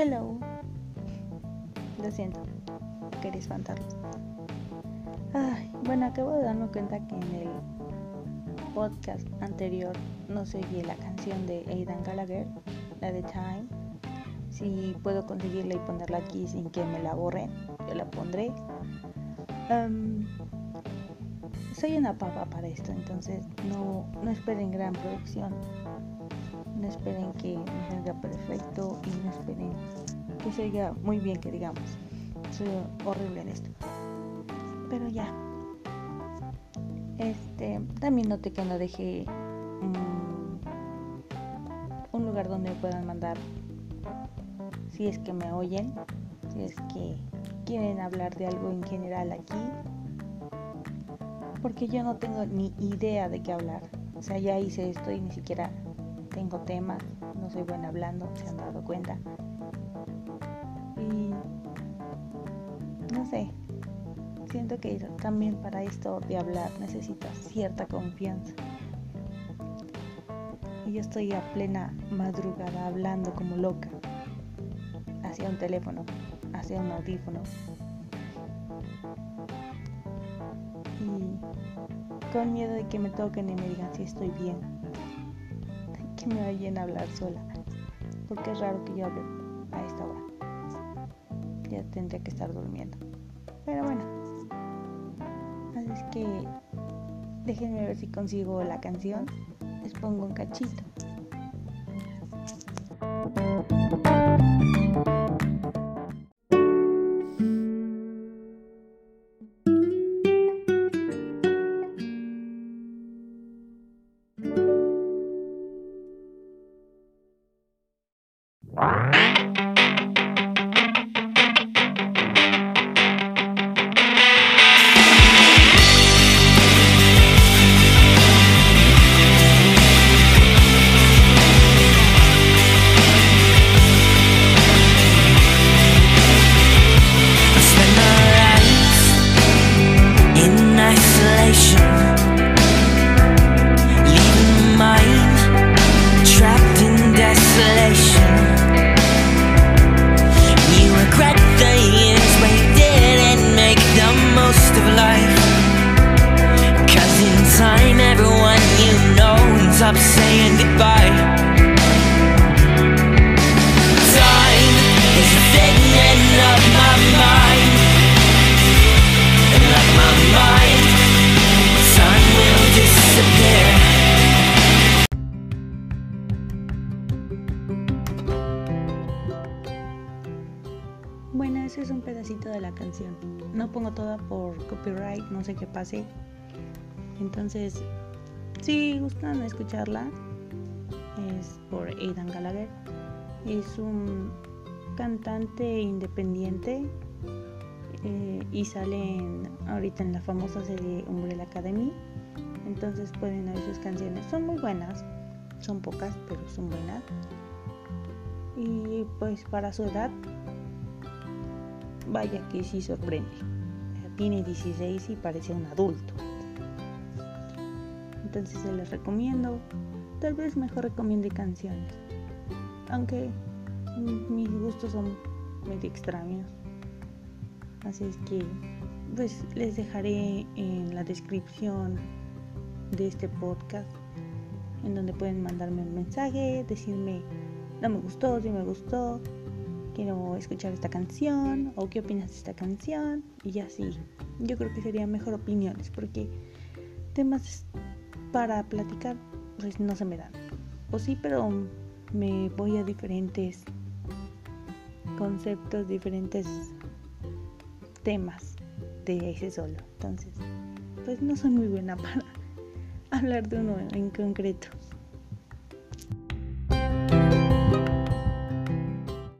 Hello. Lo siento, quería espantarlos. Ay, bueno, acabo de darme cuenta que en el podcast anterior no seguí la canción de Aidan Gallagher, la de Time. Si puedo conseguirla y ponerla aquí sin que me la borren, yo la pondré. soy una papa para esto, entonces no, no esperen gran producción. No esperen que me salga perfecto y no esperen que salga muy bien, que digamos. Soy horrible en esto. Pero ya. Este, también noté que no dejé un lugar donde me puedan mandar si es que me oyen, si es que quieren hablar de algo en general aquí. Porque yo no tengo ni idea de qué hablar. O sea, ya hice esto y ni siquiera tengo temas, no soy buena hablando, se han dado cuenta. Y no sé, siento que también para esto de hablar necesitas cierta confianza. Y yo estoy a plena madrugada hablando como loca, hacia un teléfono, hacia un audífono. Y con miedo de que me toquen y me digan si estoy bien que me oyen hablar sola, porque es raro que yo hable a esta hora. Ya tendría que estar durmiendo. Pero bueno, así es que déjenme ver si consigo la canción. Les pongo un cachito. Thank you. of life. Cause in time everyone you know ends up saying Bueno, ese es un pedacito de la canción. No pongo toda por copyright, no sé qué pase. Entonces, si gustan escucharla, es por Aidan Gallagher. Es un cantante independiente eh, y sale ahorita en la famosa serie Umbrella Academy. Entonces pueden oír sus canciones. Son muy buenas, son pocas, pero son buenas. Y pues para su edad vaya que sí sorprende. Tiene 16 y parece un adulto. Entonces se les recomiendo. Tal vez mejor recomiende canciones. Aunque mis gustos son medio extraños. Así es que pues les dejaré en la descripción de este podcast en donde pueden mandarme un mensaje, decirme no me gustó, si me gustó, quiero escuchar esta canción o qué opinas de esta canción y así. Yo creo que serían mejor opiniones porque temas para platicar pues no se me dan. O sí, pero me voy a diferentes conceptos, diferentes temas de ese solo. Entonces, pues no soy muy buena para hablar de uno en concreto.